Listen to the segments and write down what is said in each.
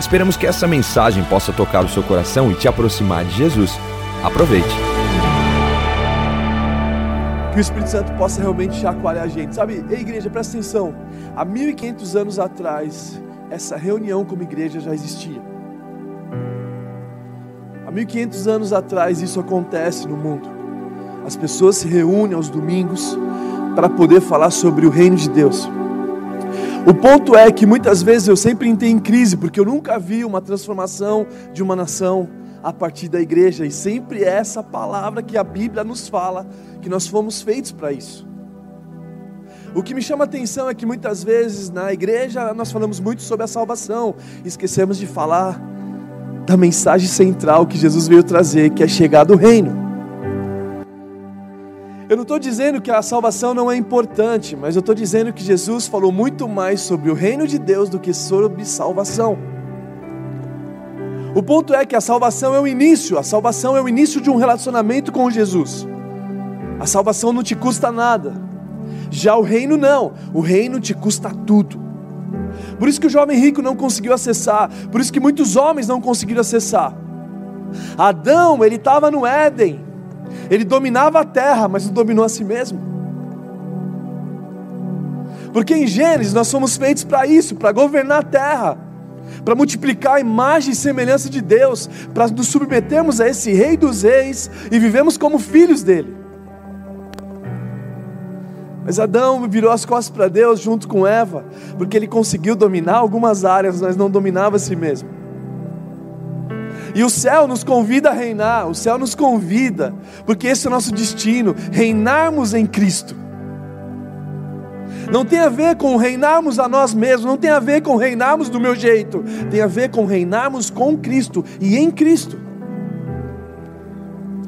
Esperamos que essa mensagem possa tocar o seu coração e te aproximar de Jesus. Aproveite. Que o Espírito Santo possa realmente chacoalhar a gente. Sabe, ei igreja, presta atenção. Há 1500 anos atrás, essa reunião como igreja já existia. Há 1500 anos atrás isso acontece no mundo. As pessoas se reúnem aos domingos para poder falar sobre o reino de Deus. O ponto é que muitas vezes eu sempre entrei em crise, porque eu nunca vi uma transformação de uma nação a partir da igreja, e sempre é essa palavra que a Bíblia nos fala, que nós fomos feitos para isso. O que me chama a atenção é que muitas vezes na igreja nós falamos muito sobre a salvação, esquecemos de falar da mensagem central que Jesus veio trazer, que é chegar do reino. Eu não estou dizendo que a salvação não é importante, mas eu estou dizendo que Jesus falou muito mais sobre o reino de Deus do que sobre salvação. O ponto é que a salvação é o início, a salvação é o início de um relacionamento com Jesus. A salvação não te custa nada. Já o reino não, o reino te custa tudo. Por isso que o jovem rico não conseguiu acessar, por isso que muitos homens não conseguiram acessar. Adão, ele estava no Éden, ele dominava a terra, mas não dominou a si mesmo. Porque em Gênesis nós somos feitos para isso, para governar a terra, para multiplicar a imagem e semelhança de Deus, para nos submetermos a esse Rei dos Reis e vivemos como filhos dele. Mas Adão virou as costas para Deus junto com Eva, porque ele conseguiu dominar algumas áreas, mas não dominava a si mesmo. E o céu nos convida a reinar, o céu nos convida, porque esse é o nosso destino, reinarmos em Cristo. Não tem a ver com reinarmos a nós mesmos, não tem a ver com reinarmos do meu jeito, tem a ver com reinarmos com Cristo e em Cristo.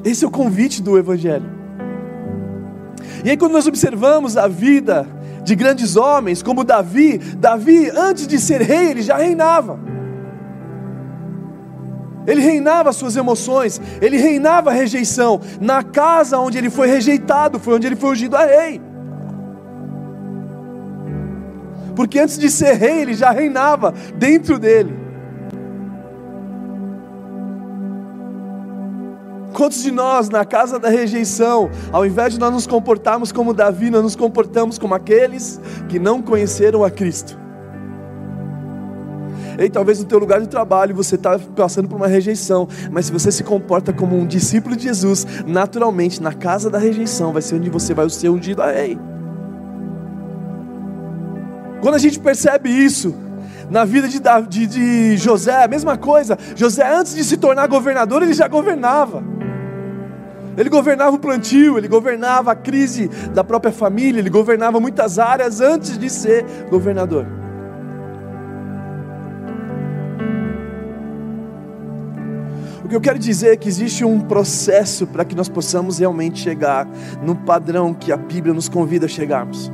Esse é o convite do Evangelho. E aí, quando nós observamos a vida de grandes homens, como Davi, Davi, antes de ser rei, ele já reinava. Ele reinava suas emoções, ele reinava a rejeição. Na casa onde ele foi rejeitado, foi onde ele foi ungido a rei. Porque antes de ser rei, ele já reinava dentro dele. Quantos de nós, na casa da rejeição, ao invés de nós nos comportarmos como Davi, nós nos comportamos como aqueles que não conheceram a Cristo? Ei, talvez no teu lugar de trabalho você está passando por uma rejeição, mas se você se comporta como um discípulo de Jesus, naturalmente na casa da rejeição vai ser onde você vai ser ungido a rei. Quando a gente percebe isso, na vida de, de, de José, a mesma coisa. José, antes de se tornar governador, ele já governava. Ele governava o plantio, ele governava a crise da própria família, ele governava muitas áreas antes de ser governador. Que eu quero dizer é que existe um processo para que nós possamos realmente chegar no padrão que a Bíblia nos convida a chegarmos.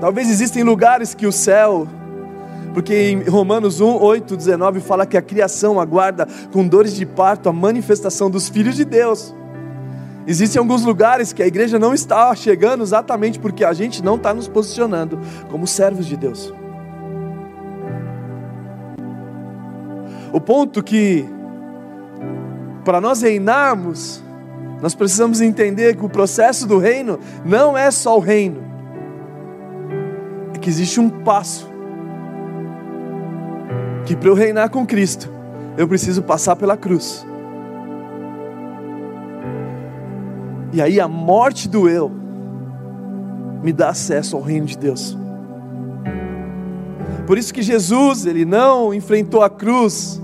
Talvez existem lugares que o céu, porque em Romanos 1, 8, 19 fala que a criação aguarda com dores de parto a manifestação dos filhos de Deus. Existem alguns lugares que a igreja não está chegando exatamente porque a gente não está nos posicionando como servos de Deus. O ponto que, para nós reinarmos, nós precisamos entender que o processo do reino não é só o reino, é que existe um passo. Que para eu reinar com Cristo, eu preciso passar pela cruz. E aí a morte do eu me dá acesso ao reino de Deus. Por isso que Jesus, ele não enfrentou a cruz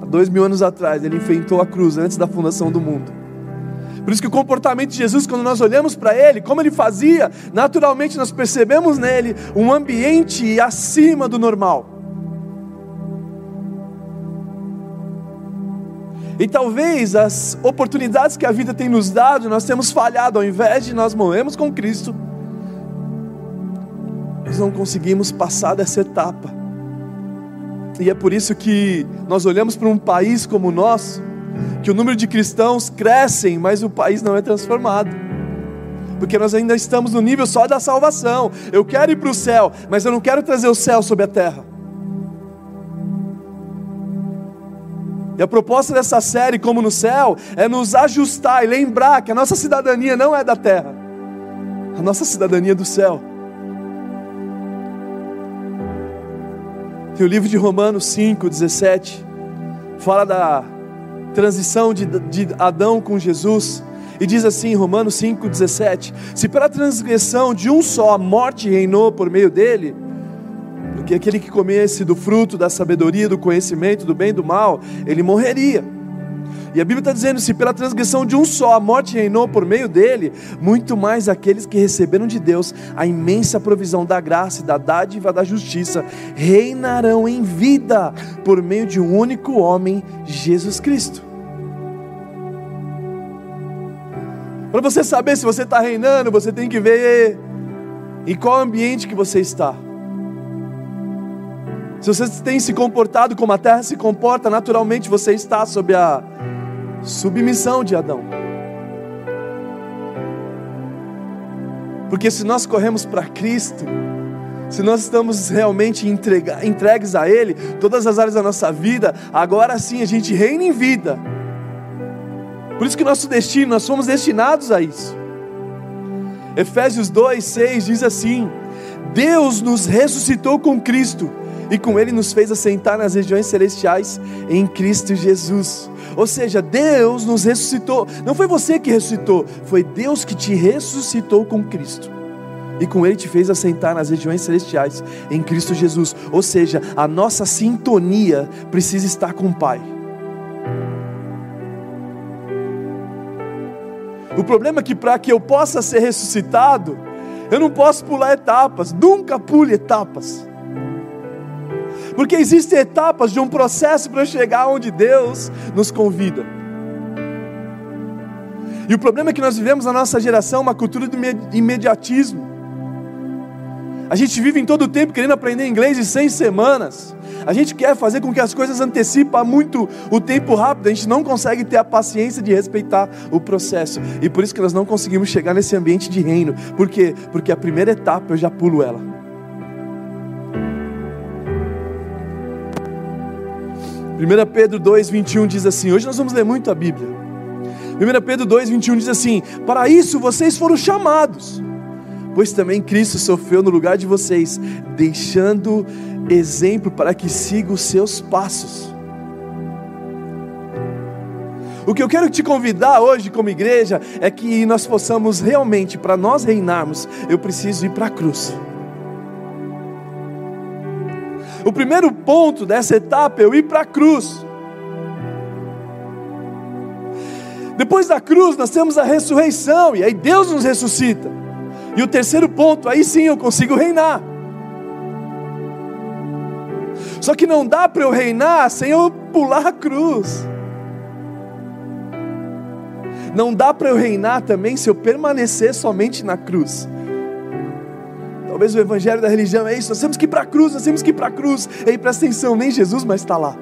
há dois mil anos atrás, ele enfrentou a cruz antes da fundação do mundo. Por isso que o comportamento de Jesus, quando nós olhamos para ele, como ele fazia, naturalmente nós percebemos nele um ambiente acima do normal. E talvez as oportunidades que a vida tem nos dado, nós temos falhado, ao invés de nós morrermos com Cristo, nós não conseguimos passar dessa etapa. E é por isso que nós olhamos para um país como o nosso, que o número de cristãos crescem, mas o país não é transformado. Porque nós ainda estamos no nível só da salvação. Eu quero ir para o céu, mas eu não quero trazer o céu sobre a terra. E a proposta dessa série, como no céu, é nos ajustar e lembrar que a nossa cidadania não é da terra, a nossa cidadania é do céu. Tem o livro de Romanos 5, 17, fala da transição de, de Adão com Jesus, e diz assim, Romanos 5, 17: Se pela transgressão de um só a morte reinou por meio dele, porque aquele que comesse do fruto da sabedoria, do conhecimento, do bem e do mal, ele morreria. E a Bíblia está dizendo: se pela transgressão de um só a morte reinou por meio dele, muito mais aqueles que receberam de Deus a imensa provisão da graça e da dádiva da justiça reinarão em vida por meio de um único homem, Jesus Cristo. Para você saber se você está reinando, você tem que ver em qual ambiente que você está. Se você tem se comportado como a terra se comporta, naturalmente você está sob a submissão de Adão. Porque se nós corremos para Cristo, se nós estamos realmente entrega, entregues a Ele, todas as áreas da nossa vida, agora sim a gente reina em vida. Por isso que nosso destino, nós somos destinados a isso. Efésios 2, 6 diz assim: Deus nos ressuscitou com Cristo e com Ele nos fez assentar nas regiões celestiais em Cristo Jesus. Ou seja, Deus nos ressuscitou. Não foi você que ressuscitou, foi Deus que te ressuscitou com Cristo. E com Ele te fez assentar nas regiões celestiais em Cristo Jesus. Ou seja, a nossa sintonia precisa estar com o Pai. O problema é que para que eu possa ser ressuscitado, eu não posso pular etapas, nunca pule etapas. Porque existem etapas de um processo para chegar onde Deus nos convida. E o problema é que nós vivemos na nossa geração uma cultura de imediatismo. A gente vive em todo o tempo querendo aprender inglês em seis semanas. A gente quer fazer com que as coisas antecipem muito o tempo rápido. A gente não consegue ter a paciência de respeitar o processo. E por isso que nós não conseguimos chegar nesse ambiente de reino. Por quê? Porque a primeira etapa eu já pulo ela. 1 Pedro 2, 21 diz assim: hoje nós vamos ler muito a Bíblia. 1 Pedro 2, 21 diz assim: Para isso vocês foram chamados, pois também Cristo sofreu no lugar de vocês, deixando exemplo para que siga os seus passos. O que eu quero te convidar hoje, como igreja, é que nós possamos realmente, para nós reinarmos, eu preciso ir para a cruz. O primeiro ponto dessa etapa é eu ir para a cruz. Depois da cruz, nós temos a ressurreição, e aí Deus nos ressuscita. E o terceiro ponto, aí sim eu consigo reinar. Só que não dá para eu reinar sem eu pular a cruz. Não dá para eu reinar também se eu permanecer somente na cruz. Talvez o evangelho da religião é isso, nós temos que ir para a cruz, nós temos que ir para a cruz. Ei, presta atenção, nem Jesus mais está lá.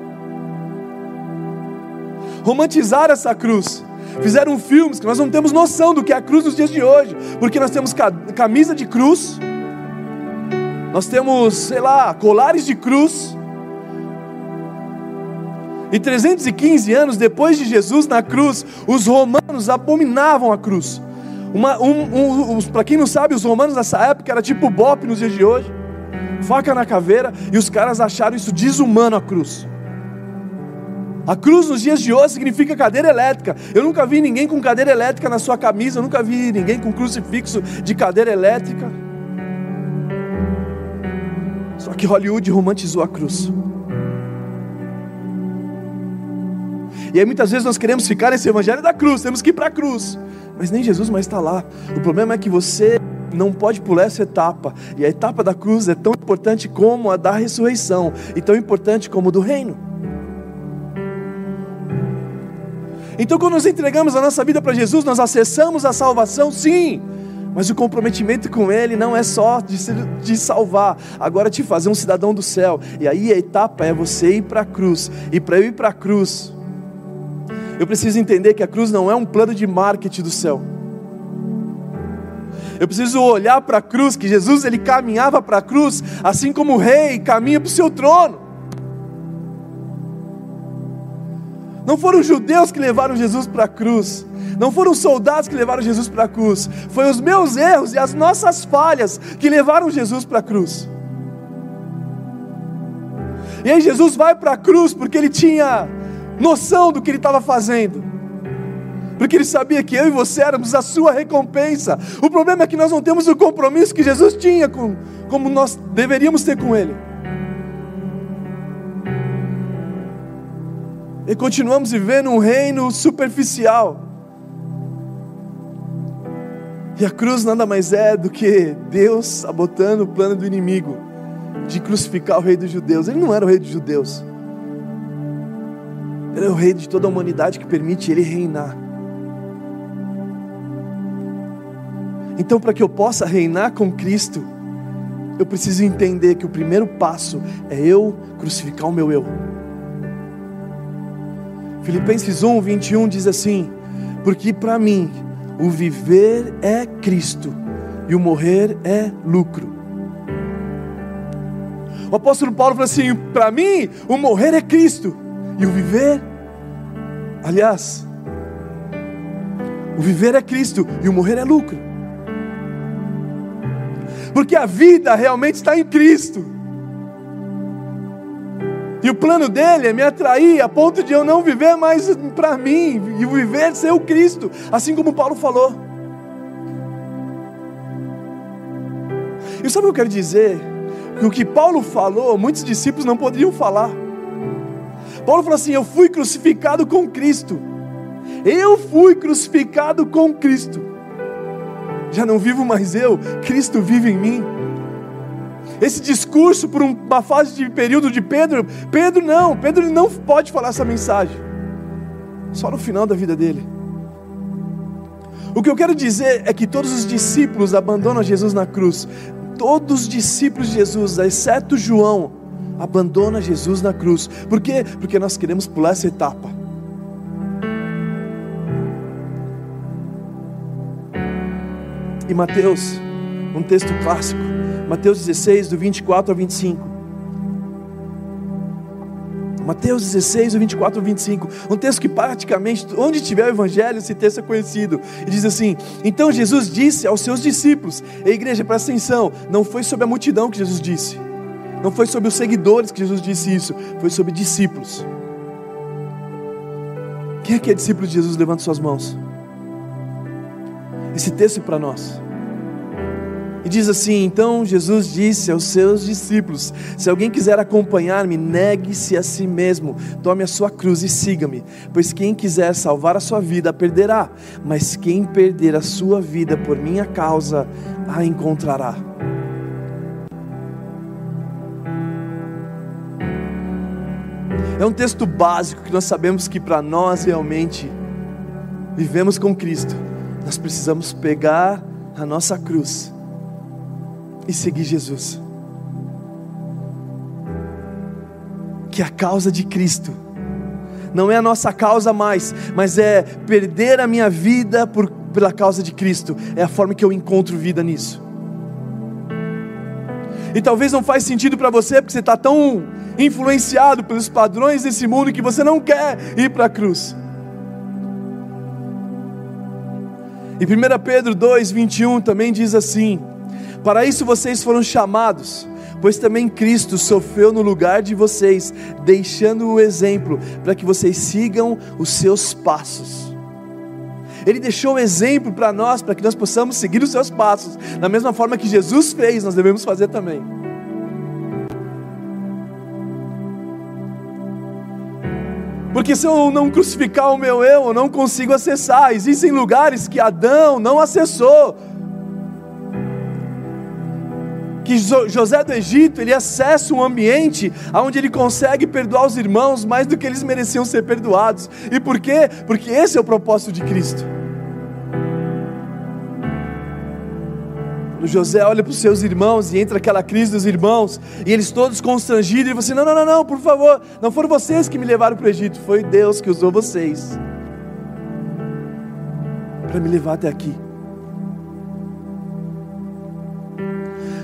Romantizaram essa cruz. Fizeram filmes que nós não temos noção do que é a cruz nos dias de hoje, porque nós temos camisa de cruz, nós temos, sei lá, colares de cruz. E 315 anos depois de Jesus na cruz, os romanos abominavam a cruz. Um, um, Para quem não sabe, os romanos nessa época era tipo bope nos dias de hoje, faca na caveira, e os caras acharam isso desumano a cruz. A cruz nos dias de hoje significa cadeira elétrica. Eu nunca vi ninguém com cadeira elétrica na sua camisa, eu nunca vi ninguém com crucifixo de cadeira elétrica. Só que Hollywood romantizou a cruz. E aí muitas vezes nós queremos ficar nesse evangelho da cruz, temos que ir para a cruz mas nem Jesus mais está lá. O problema é que você não pode pular essa etapa, e a etapa da cruz é tão importante como a da ressurreição, e tão importante como a do reino. Então, quando nós entregamos a nossa vida para Jesus, nós acessamos a salvação, sim. Mas o comprometimento com Ele não é só de, de salvar, agora te fazer um cidadão do céu. E aí a etapa é você ir para a cruz. E para eu ir para a cruz, eu preciso entender que a cruz não é um plano de marketing do céu. Eu preciso olhar para a cruz, que Jesus ele caminhava para a cruz, assim como o rei caminha para o seu trono. Não foram judeus que levaram Jesus para a cruz, não foram os soldados que levaram Jesus para a cruz, foi os meus erros e as nossas falhas que levaram Jesus para a cruz. E aí Jesus vai para a cruz porque ele tinha noção do que ele estava fazendo. Porque ele sabia que eu e você éramos a sua recompensa. O problema é que nós não temos o compromisso que Jesus tinha com como nós deveríamos ter com ele. E continuamos vivendo um reino superficial. E a cruz nada mais é do que Deus sabotando o plano do inimigo de crucificar o rei dos judeus. Ele não era o rei dos judeus. Ele é o rei de toda a humanidade que permite ele reinar. Então, para que eu possa reinar com Cristo, eu preciso entender que o primeiro passo é eu crucificar o meu eu. Filipenses 1, 21 diz assim: Porque para mim o viver é Cristo e o morrer é lucro. O apóstolo Paulo falou assim: para mim, o morrer é Cristo e o viver, aliás, o viver é Cristo e o morrer é lucro. Porque a vida realmente está em Cristo. E o plano dele é me atrair a ponto de eu não viver mais para mim e viver ser o Cristo, assim como Paulo falou. E sabe o que eu quero dizer? Que o que Paulo falou, muitos discípulos não poderiam falar. Paulo falou assim: Eu fui crucificado com Cristo. Eu fui crucificado com Cristo. Já não vivo mais eu, Cristo vive em mim. Esse discurso por uma fase de período de Pedro, Pedro não, Pedro não pode falar essa mensagem. Só no final da vida dele. O que eu quero dizer é que todos os discípulos abandonam Jesus na cruz. Todos os discípulos de Jesus, exceto João, abandonam Jesus na cruz. Por quê? Porque nós queremos pular essa etapa. E Mateus, um texto clássico, Mateus 16, do 24 ao 25. Mateus 16, do 24 ao 25. Um texto que praticamente, onde tiver o evangelho, esse texto é conhecido. E diz assim: Então Jesus disse aos seus discípulos, a igreja, presta atenção, não foi sobre a multidão que Jesus disse, não foi sobre os seguidores que Jesus disse isso, foi sobre discípulos. Quem é que é discípulo de Jesus? Levanta suas mãos. Esse texto é para nós. E diz assim: Então Jesus disse aos seus discípulos: Se alguém quiser acompanhar-me, negue-se a si mesmo, tome a sua cruz e siga-me. Pois quem quiser salvar a sua vida, a perderá, mas quem perder a sua vida por minha causa, a encontrará. É um texto básico que nós sabemos que para nós realmente vivemos com Cristo, nós precisamos pegar a nossa cruz e seguir Jesus. Que a causa de Cristo não é a nossa causa mais, mas é perder a minha vida por, pela causa de Cristo. É a forma que eu encontro vida nisso. E talvez não faz sentido para você porque você está tão influenciado pelos padrões desse mundo que você não quer ir para a cruz. E 1 Pedro 2, 21 também diz assim: para isso vocês foram chamados, pois também Cristo sofreu no lugar de vocês, deixando o exemplo para que vocês sigam os seus passos. Ele deixou o exemplo para nós, para que nós possamos seguir os seus passos, da mesma forma que Jesus fez, nós devemos fazer também. Porque se eu não crucificar o meu eu, eu não consigo acessar. Existem lugares que Adão não acessou, que José do Egito ele acessa um ambiente onde ele consegue perdoar os irmãos mais do que eles mereciam ser perdoados. E por quê? Porque esse é o propósito de Cristo. O José olha para os seus irmãos e entra aquela crise dos irmãos, e eles todos constrangidos, e você, não, não, não, não, por favor, não foram vocês que me levaram para o Egito, foi Deus que usou vocês para me levar até aqui.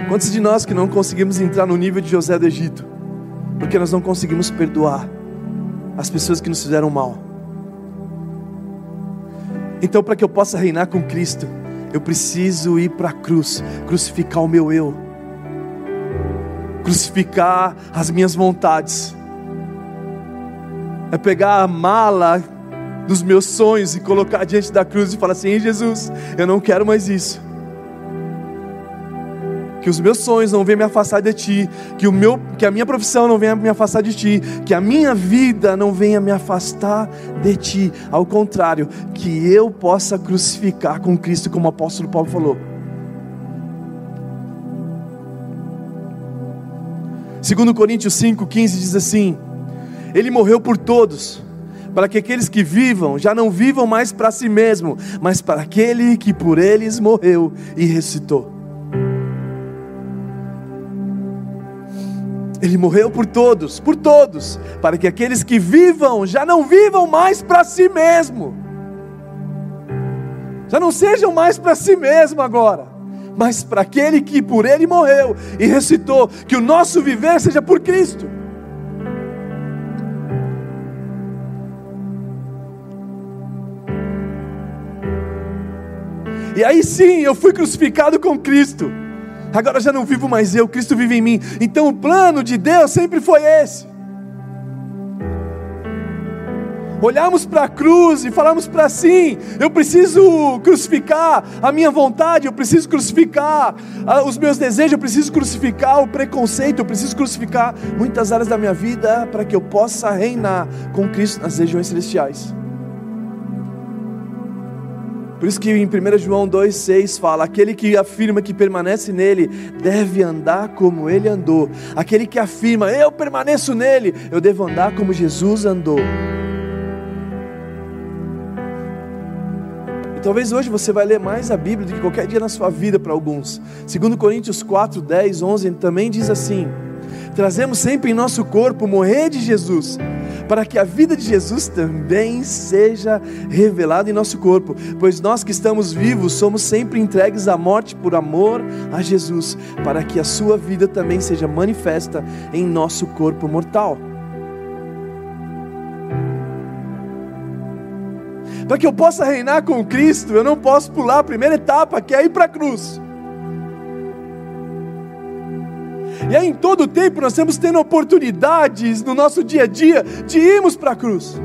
Quantos de nós que não conseguimos entrar no nível de José do Egito, porque nós não conseguimos perdoar as pessoas que nos fizeram mal? Então, para que eu possa reinar com Cristo, eu preciso ir para a cruz, crucificar o meu eu, crucificar as minhas vontades, é pegar a mala dos meus sonhos e colocar diante da cruz e falar assim: Jesus, eu não quero mais isso que os meus sonhos não venham me afastar de ti, que, o meu, que a minha profissão não venha me afastar de ti, que a minha vida não venha me afastar de ti, ao contrário, que eu possa crucificar com Cristo, como o apóstolo Paulo falou. Segundo Coríntios 5,15 diz assim: Ele morreu por todos, para que aqueles que vivam já não vivam mais para si mesmo, mas para aquele que por eles morreu e ressuscitou. Ele morreu por todos, por todos, para que aqueles que vivam já não vivam mais para si mesmo, já não sejam mais para si mesmo agora, mas para aquele que por ele morreu e ressuscitou, que o nosso viver seja por Cristo. E aí sim, eu fui crucificado com Cristo agora já não vivo mais eu, Cristo vive em mim. Então o plano de Deus sempre foi esse. Olharmos para a cruz e falarmos para sim, eu preciso crucificar a minha vontade, eu preciso crucificar os meus desejos, eu preciso crucificar o preconceito, eu preciso crucificar muitas áreas da minha vida para que eu possa reinar com Cristo nas regiões celestiais. Por isso que em 1 João 2,6 fala: aquele que afirma que permanece nele deve andar como ele andou. Aquele que afirma, eu permaneço nele, eu devo andar como Jesus andou. E talvez hoje você vai ler mais a Bíblia do que qualquer dia na sua vida para alguns. Segundo Coríntios 4, 10, 11 também diz assim: Trazemos sempre em nosso corpo morrer de Jesus para que a vida de Jesus também seja revelada em nosso corpo, pois nós que estamos vivos somos sempre entregues à morte por amor a Jesus, para que a sua vida também seja manifesta em nosso corpo mortal. Para que eu possa reinar com Cristo, eu não posso pular a primeira etapa, que é ir para a cruz. E aí, em todo o tempo, nós estamos tendo oportunidades no nosso dia a dia de irmos para a cruz.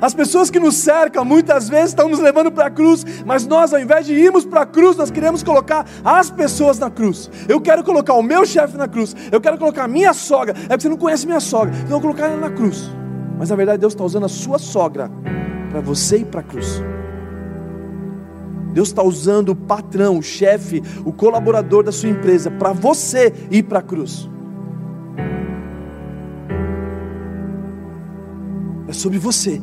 As pessoas que nos cercam muitas vezes estão nos levando para a cruz, mas nós, ao invés de irmos para a cruz, nós queremos colocar as pessoas na cruz. Eu quero colocar o meu chefe na cruz, eu quero colocar a minha sogra. É porque você não conhece minha sogra, então eu vou colocar ela na cruz. Mas na verdade, Deus está usando a sua sogra para você ir para a cruz. Deus está usando o patrão, o chefe, o colaborador da sua empresa para você ir para a cruz. É sobre você.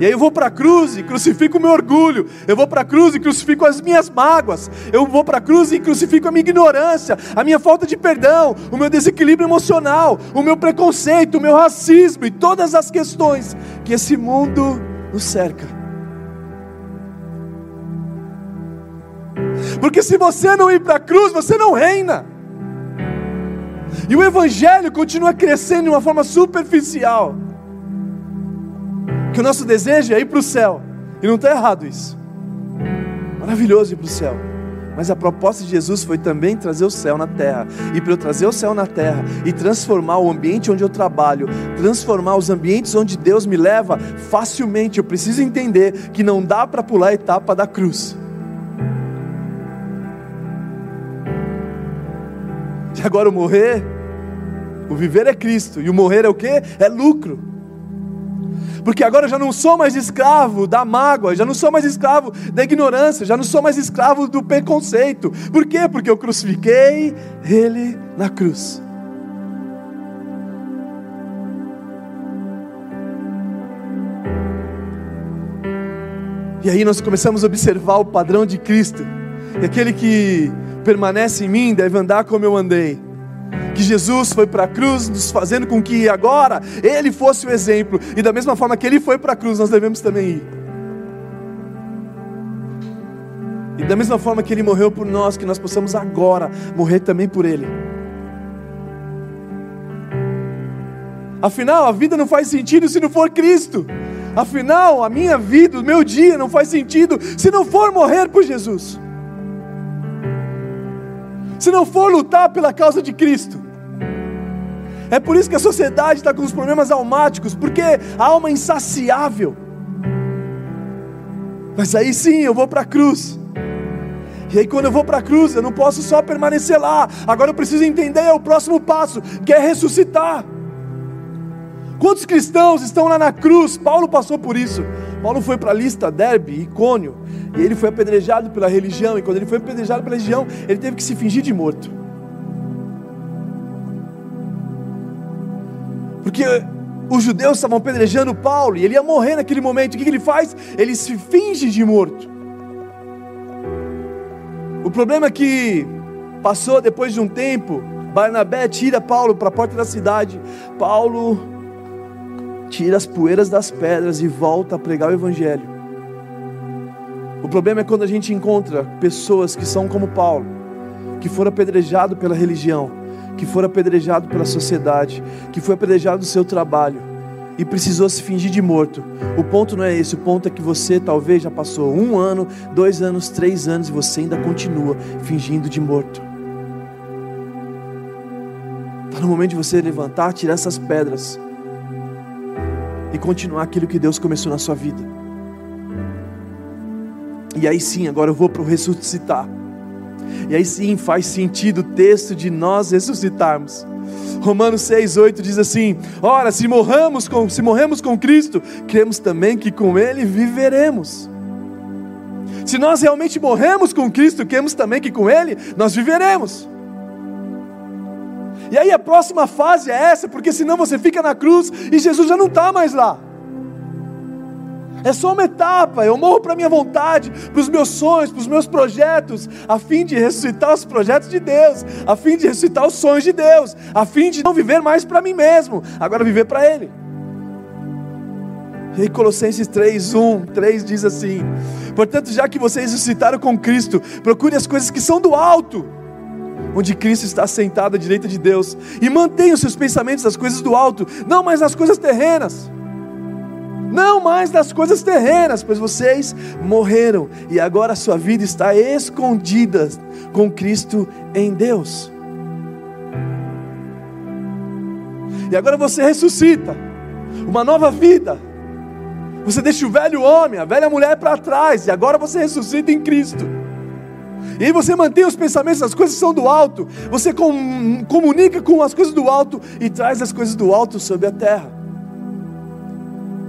E aí eu vou para a cruz e crucifico o meu orgulho. Eu vou para a cruz e crucifico as minhas mágoas. Eu vou para a cruz e crucifico a minha ignorância, a minha falta de perdão, o meu desequilíbrio emocional, o meu preconceito, o meu racismo e todas as questões que esse mundo nos cerca. Porque se você não ir para a cruz, você não reina. E o Evangelho continua crescendo de uma forma superficial. Que o nosso desejo é ir para o céu. E não está errado isso. Maravilhoso ir para o céu. Mas a proposta de Jesus foi também trazer o céu na terra. E para eu trazer o céu na terra e transformar o ambiente onde eu trabalho, transformar os ambientes onde Deus me leva, facilmente eu preciso entender que não dá para pular a etapa da cruz. E agora o morrer, o viver é Cristo, e o morrer é o que? É lucro. Porque agora eu já não sou mais escravo da mágoa, já não sou mais escravo da ignorância, já não sou mais escravo do preconceito. Por quê? Porque eu crucifiquei Ele na cruz. E aí nós começamos a observar o padrão de Cristo. E aquele que permanece em mim deve andar como eu andei. Que Jesus foi para a cruz, nos fazendo com que agora Ele fosse o exemplo. E da mesma forma que Ele foi para a cruz, nós devemos também ir. E da mesma forma que Ele morreu por nós, que nós possamos agora morrer também por Ele. Afinal, a vida não faz sentido se não for Cristo. Afinal, a minha vida, o meu dia não faz sentido se não for morrer por Jesus. Se não for lutar pela causa de Cristo. É por isso que a sociedade está com os problemas almáticos, porque a alma é insaciável. Mas aí sim eu vou para a cruz. E aí, quando eu vou para a cruz, eu não posso só permanecer lá. Agora eu preciso entender o próximo passo, que é ressuscitar. Quantos cristãos estão lá na cruz? Paulo passou por isso. Paulo foi para a lista, Derbe, Icônio, e ele foi apedrejado pela religião. E quando ele foi apedrejado pela religião, ele teve que se fingir de morto. Porque os judeus estavam apedrejando Paulo e ele ia morrer naquele momento. O que ele faz? Ele se finge de morto. O problema é que passou depois de um tempo, Barnabé tira Paulo para a porta da cidade. Paulo tira as poeiras das pedras e volta a pregar o Evangelho. O problema é quando a gente encontra pessoas que são como Paulo, que foram apedrejados pela religião, que foram apedrejados pela sociedade, que foi apedrejado do seu trabalho e precisou se fingir de morto. O ponto não é esse, o ponto é que você talvez já passou um ano, dois anos, três anos e você ainda continua fingindo de morto. Está no momento de você levantar, tirar essas pedras e continuar aquilo que Deus começou na sua vida. E aí sim, agora eu vou para o ressuscitar. E aí sim faz sentido o texto de nós ressuscitarmos. Romanos 6,8 diz assim: Ora, se morramos com, se morremos com Cristo, cremos também que com Ele viveremos. Se nós realmente morremos com Cristo, cremos também que com Ele nós viveremos. E aí a próxima fase é essa, porque senão você fica na cruz e Jesus já não está mais lá. É só uma etapa, eu morro para minha vontade, para os meus sonhos, para os meus projetos, a fim de ressuscitar os projetos de Deus, a fim de ressuscitar os sonhos de Deus, a fim de não viver mais para mim mesmo, agora viver para Ele. E Colossenses 3, 1, 3 diz assim: Portanto, já que vocês ressuscitaram com Cristo, procure as coisas que são do alto onde Cristo está sentado à direita de Deus, e mantenha os seus pensamentos nas coisas do alto, não mais nas coisas terrenas. Não mais nas coisas terrenas, pois vocês morreram e agora a sua vida está escondida com Cristo em Deus. E agora você ressuscita, uma nova vida. Você deixa o velho homem, a velha mulher para trás, e agora você ressuscita em Cristo. E aí você mantém os pensamentos, as coisas são do alto. Você com, comunica com as coisas do alto e traz as coisas do alto sobre a terra.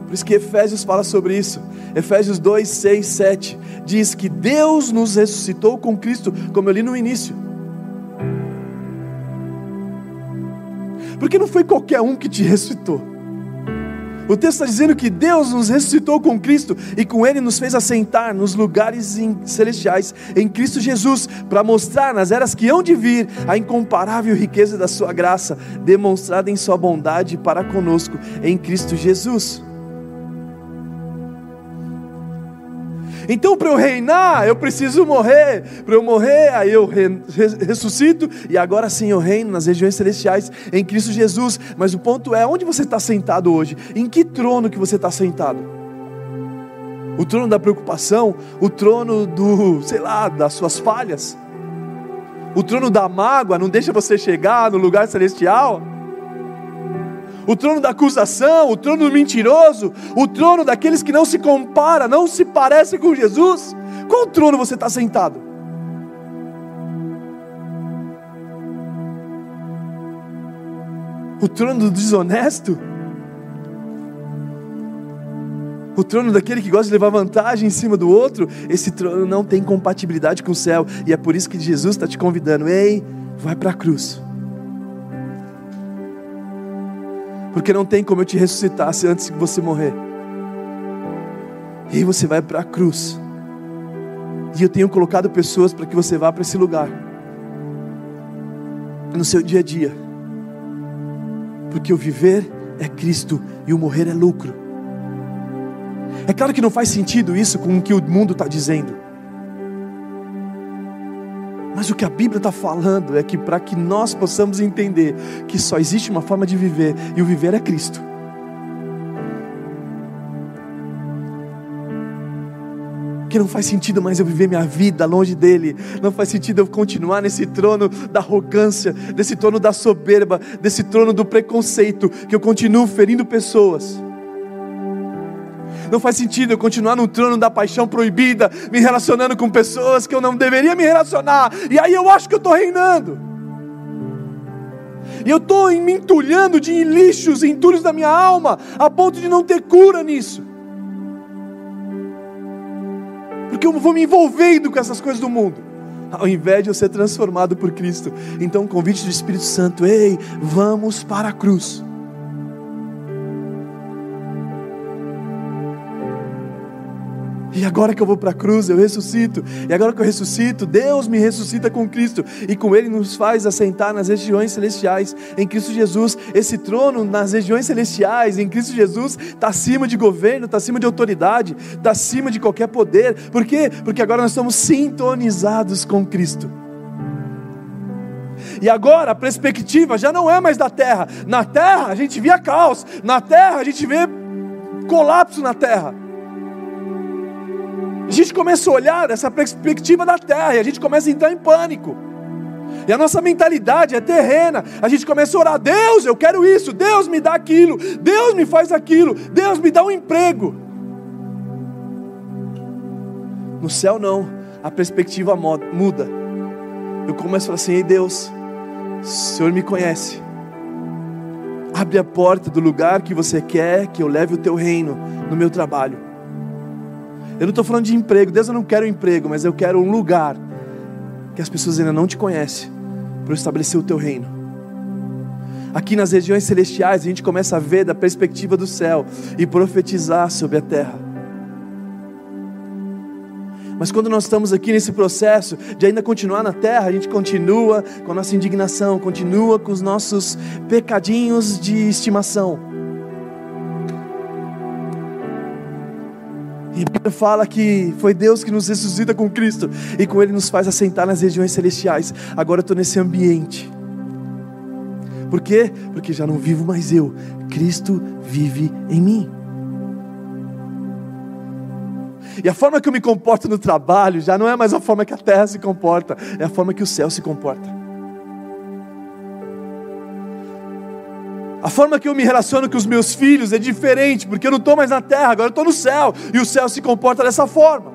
Por isso que Efésios fala sobre isso. Efésios 2, 6, 7 diz que Deus nos ressuscitou com Cristo, como eu li no início. Porque não foi qualquer um que te ressuscitou. O texto está dizendo que Deus nos ressuscitou com Cristo e com Ele nos fez assentar nos lugares celestiais em Cristo Jesus, para mostrar nas eras que hão de vir a incomparável riqueza da Sua graça, demonstrada em Sua bondade para conosco em Cristo Jesus. Então, para eu reinar, eu preciso morrer. Para eu morrer, aí eu ressuscito e agora sim eu reino nas regiões celestiais em Cristo Jesus. Mas o ponto é: onde você está sentado hoje? Em que trono que você está sentado? O trono da preocupação? O trono do, sei lá, das suas falhas? O trono da mágoa não deixa você chegar no lugar celestial? O trono da acusação, o trono do mentiroso, o trono daqueles que não se compara, não se parece com Jesus. Qual trono você está sentado? O trono do desonesto? o trono daquele que gosta de levar vantagem em cima do outro, esse trono não tem compatibilidade com o céu. E é por isso que Jesus está te convidando: ei, vai para a cruz. Porque não tem como eu te ressuscitasse antes que você morrer. E aí você vai para a cruz. E eu tenho colocado pessoas para que você vá para esse lugar. No seu dia a dia. Porque o viver é Cristo e o morrer é lucro. É claro que não faz sentido isso com o que o mundo está dizendo. Mas o que a Bíblia está falando é que para que nós possamos entender que só existe uma forma de viver e o viver é Cristo. Que não faz sentido mais eu viver minha vida longe dele, não faz sentido eu continuar nesse trono da arrogância, desse trono da soberba, desse trono do preconceito, que eu continuo ferindo pessoas. Não faz sentido eu continuar no trono da paixão proibida, me relacionando com pessoas que eu não deveria me relacionar, e aí eu acho que eu estou reinando. E eu estou me entulhando de lixos, entulhos da minha alma, a ponto de não ter cura nisso. Porque eu vou me envolvendo com essas coisas do mundo, ao invés de eu ser transformado por Cristo. Então, convite do Espírito Santo: ei, vamos para a cruz. E agora que eu vou para a cruz, eu ressuscito. E agora que eu ressuscito, Deus me ressuscita com Cristo. E com Ele nos faz assentar nas regiões celestiais. Em Cristo Jesus, esse trono nas regiões celestiais, em Cristo Jesus, está acima de governo, está acima de autoridade, está acima de qualquer poder. Por quê? Porque agora nós estamos sintonizados com Cristo. E agora a perspectiva já não é mais da terra. Na terra a gente via caos, na terra a gente vê colapso na terra. A gente começa a olhar essa perspectiva da terra e a gente começa a entrar em pânico. E a nossa mentalidade é terrena. A gente começa a orar: Deus, eu quero isso. Deus me dá aquilo. Deus me faz aquilo. Deus me dá um emprego. No céu, não. A perspectiva muda. Eu começo a falar assim: Ei Deus, o Senhor me conhece. Abre a porta do lugar que você quer que eu leve o teu reino no meu trabalho. Eu não estou falando de emprego. Deus, eu não quero emprego, mas eu quero um lugar que as pessoas ainda não te conhecem para estabelecer o teu reino. Aqui nas regiões celestiais, a gente começa a ver da perspectiva do céu e profetizar sobre a terra. Mas quando nós estamos aqui nesse processo de ainda continuar na terra, a gente continua com a nossa indignação, continua com os nossos pecadinhos de estimação. E Bíblia fala que foi Deus que nos ressuscita com Cristo e com Ele nos faz assentar nas regiões celestiais. Agora eu estou nesse ambiente. Por quê? Porque já não vivo mais eu, Cristo vive em mim. E a forma que eu me comporto no trabalho já não é mais a forma que a terra se comporta, é a forma que o céu se comporta. Forma que eu me relaciono com os meus filhos é diferente, porque eu não estou mais na terra, agora eu estou no céu, e o céu se comporta dessa forma.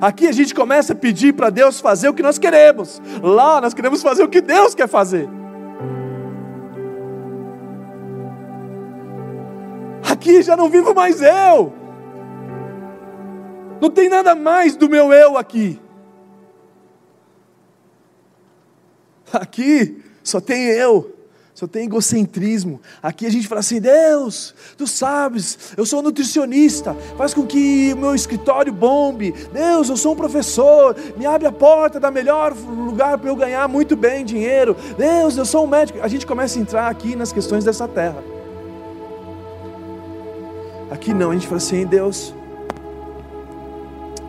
Aqui a gente começa a pedir para Deus fazer o que nós queremos, lá nós queremos fazer o que Deus quer fazer. Aqui já não vivo mais eu, não tem nada mais do meu eu aqui. Aqui só tem eu, só tem egocentrismo. Aqui a gente fala assim: Deus, tu sabes, eu sou nutricionista, faz com que o meu escritório bombe. Deus, eu sou um professor, me abre a porta da melhor lugar para eu ganhar muito bem dinheiro. Deus, eu sou um médico. A gente começa a entrar aqui nas questões dessa terra. Aqui não, a gente fala assim: Deus,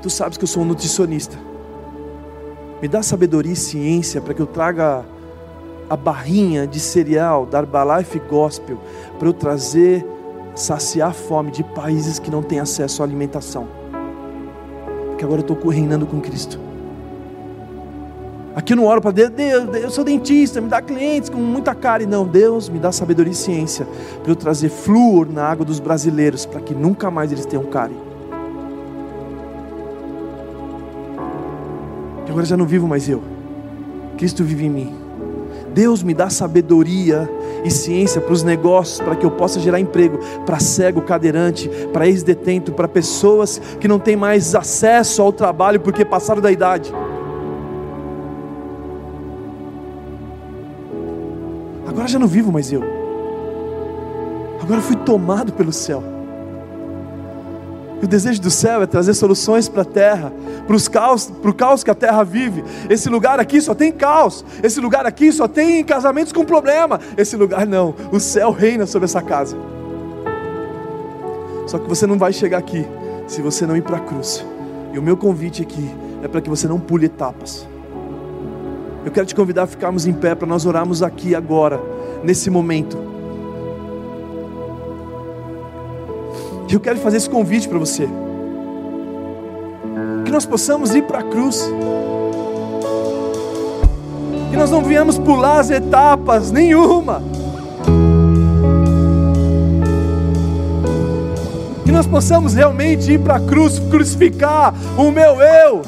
tu sabes que eu sou um nutricionista. Me dá sabedoria e ciência para que eu traga a barrinha de cereal da Herbalife Gospel para eu trazer, saciar a fome de países que não têm acesso à alimentação. Porque agora eu estou reinando com Cristo. Aqui eu não oro para Deus, Deus, eu sou dentista, me dá clientes com muita cara. E não, Deus me dá sabedoria e ciência para eu trazer flúor na água dos brasileiros, para que nunca mais eles tenham cárie. Agora já não vivo mais eu, Cristo vive em mim. Deus me dá sabedoria e ciência para os negócios, para que eu possa gerar emprego para cego, cadeirante, para ex-detento, para pessoas que não têm mais acesso ao trabalho porque passaram da idade. Agora já não vivo mais eu. Agora fui tomado pelo céu. E o desejo do céu é trazer soluções para a terra, para o caos, caos que a terra vive. Esse lugar aqui só tem caos. Esse lugar aqui só tem casamentos com problema. Esse lugar não. O céu reina sobre essa casa. Só que você não vai chegar aqui se você não ir para a cruz. E o meu convite aqui é para que você não pule etapas. Eu quero te convidar a ficarmos em pé para nós orarmos aqui agora, nesse momento. Eu quero fazer esse convite para você. Que nós possamos ir para a cruz. Que nós não viemos pular as etapas, nenhuma. Que nós possamos realmente ir para a cruz, crucificar o meu eu,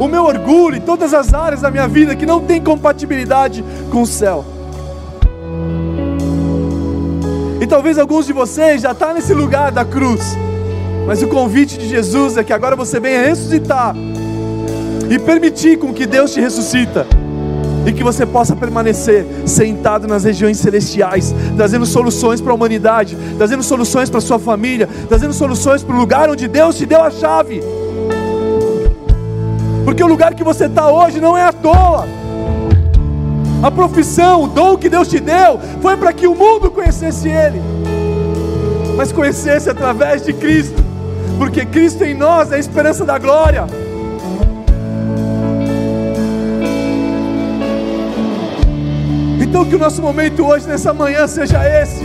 o meu orgulho e todas as áreas da minha vida que não tem compatibilidade com o céu. Talvez alguns de vocês já estão tá nesse lugar da cruz. Mas o convite de Jesus é que agora você venha ressuscitar e permitir com que Deus te ressuscita e que você possa permanecer sentado nas regiões celestiais, trazendo soluções para a humanidade, trazendo soluções para a sua família, trazendo soluções para o lugar onde Deus te deu a chave. Porque o lugar que você está hoje não é à toa. A profissão, o dom que Deus te deu, foi para que o mundo conhecesse Ele, mas conhecesse através de Cristo, porque Cristo em nós é a esperança da glória. Então, que o nosso momento hoje, nessa manhã, seja esse: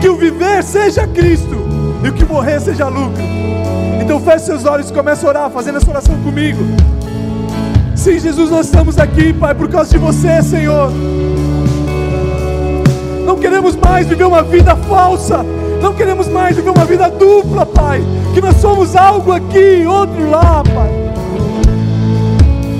que o viver seja Cristo e o que morrer seja lucro. Então, feche seus olhos e comece a orar, fazendo essa oração comigo. Sim, Jesus, nós estamos aqui, Pai, por causa de você, Senhor. Não queremos mais viver uma vida falsa. Não queremos mais viver uma vida dupla, Pai. Que nós somos algo aqui, outro lá, Pai.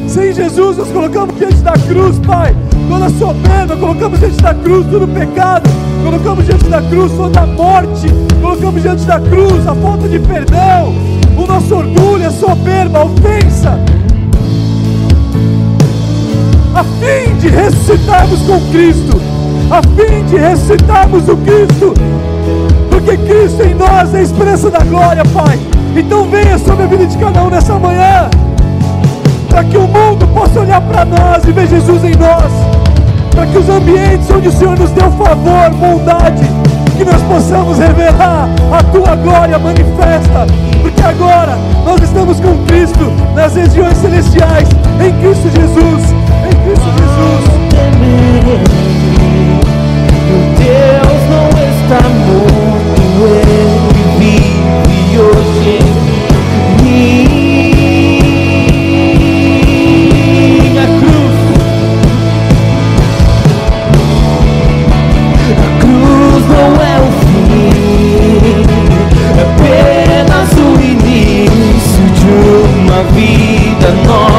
Sim, Jesus, nós colocamos diante da cruz, Pai. Toda soberba, colocamos diante da cruz todo pecado. Colocamos diante da cruz toda a morte. Colocamos diante da cruz a falta de perdão. O nosso orgulho, a soberba, a ofensa a fim de ressuscitarmos com Cristo, a fim de ressuscitarmos o Cristo, porque Cristo em nós é a esperança da glória, Pai. Então venha sobre a vida de cada um nessa manhã, para que o mundo possa olhar para nós e ver Jesus em nós, para que os ambientes onde o Senhor nos deu favor, bondade, que nós possamos revelar a tua glória manifesta, porque agora nós estamos com Cristo nas regiões celestiais, em Cristo Jesus. Cristo Jesus. Deus não está morto, Ele vive hoje em mim. A cruz, a cruz não é o fim, é apenas o início de uma vida nova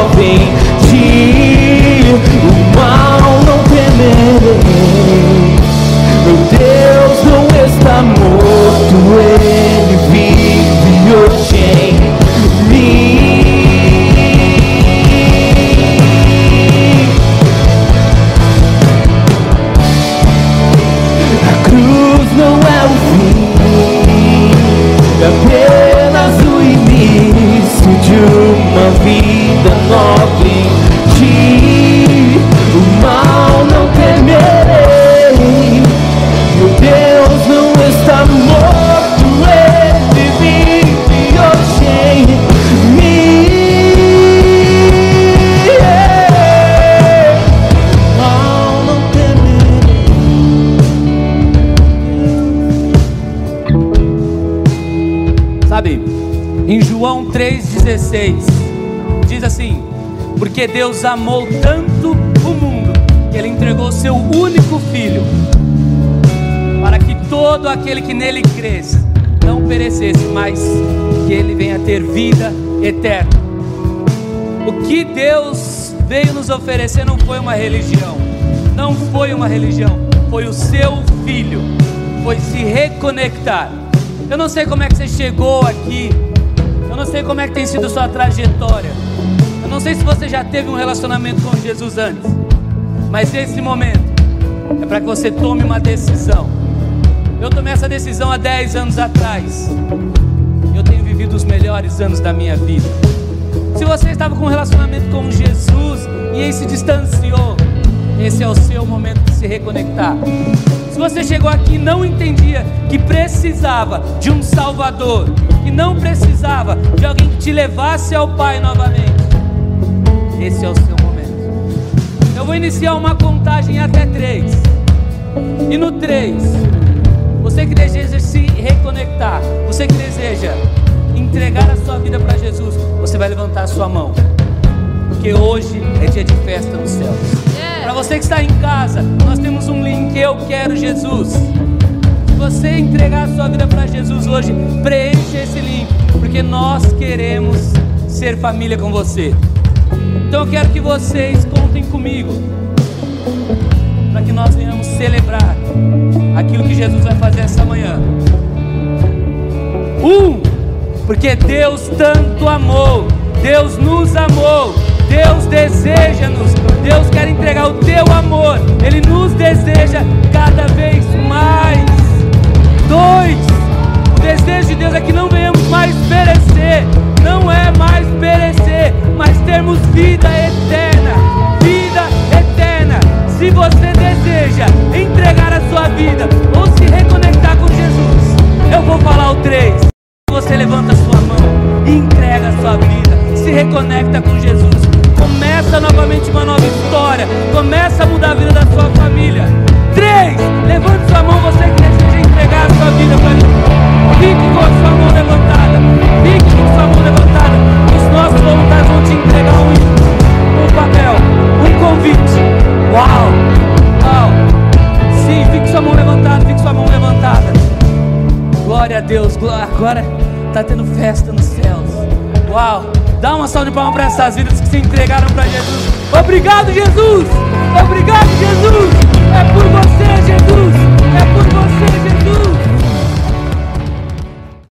Porque Deus amou tanto o mundo que Ele entregou seu único filho, para que todo aquele que nele cresça não perecesse, mas que ele venha ter vida eterna. O que Deus veio nos oferecer não foi uma religião, não foi uma religião, foi o seu filho, foi se reconectar. Eu não sei como é que você chegou aqui, não sei como é que tem sido sua trajetória, eu não sei se você já teve um relacionamento com Jesus antes, mas esse momento é para que você tome uma decisão. Eu tomei essa decisão há 10 anos atrás. Eu tenho vivido os melhores anos da minha vida. Se você estava com um relacionamento com Jesus e ele se distanciou, esse é o seu momento de se reconectar. Se você chegou aqui e não entendia que precisava de um Salvador, que não precisava de alguém que te levasse ao Pai novamente, esse é o seu momento. Eu vou iniciar uma contagem até três. E no três, você que deseja se reconectar, você que deseja entregar a sua vida para Jesus, você vai levantar a sua mão. Porque hoje é dia de festa nos céus. Para você que está em casa, nós temos um link Eu Quero Jesus. Você entregar a sua vida para Jesus hoje, preencha esse link, porque nós queremos ser família com você. Então eu quero que vocês contem comigo para que nós venhamos celebrar aquilo que Jesus vai fazer essa manhã. Um, porque Deus tanto amou, Deus nos amou, Deus deseja-nos, Deus quer entregar o teu amor, Ele nos deseja cada vez mais. Dois, o desejo de Deus é que não venhamos mais perecer, não é mais perecer, mas termos vida eterna, vida eterna. Se você deseja entregar a sua vida ou se reconectar com Jesus, eu vou falar o três. Você levanta a sua mão e entrega a sua vida, se reconecta com Jesus, começa novamente uma nova história, começa a mudar a vida da sua família. Três, levante sua mão, você que entregar a sua vida para mim. Fique com a sua mão levantada, fique com a sua mão levantada. Os nossos voluntários vão te entregar um, um papel, um convite. Uau! Uau! Sim, fique com sua mão levantada, fique com sua mão levantada. Glória a Deus, agora está tendo festa nos céus. Uau! Dá uma salva de palmas para essas vidas que se entregaram para Jesus. Obrigado, Jesus! Obrigado, Jesus! É por você, Jesus! É por você,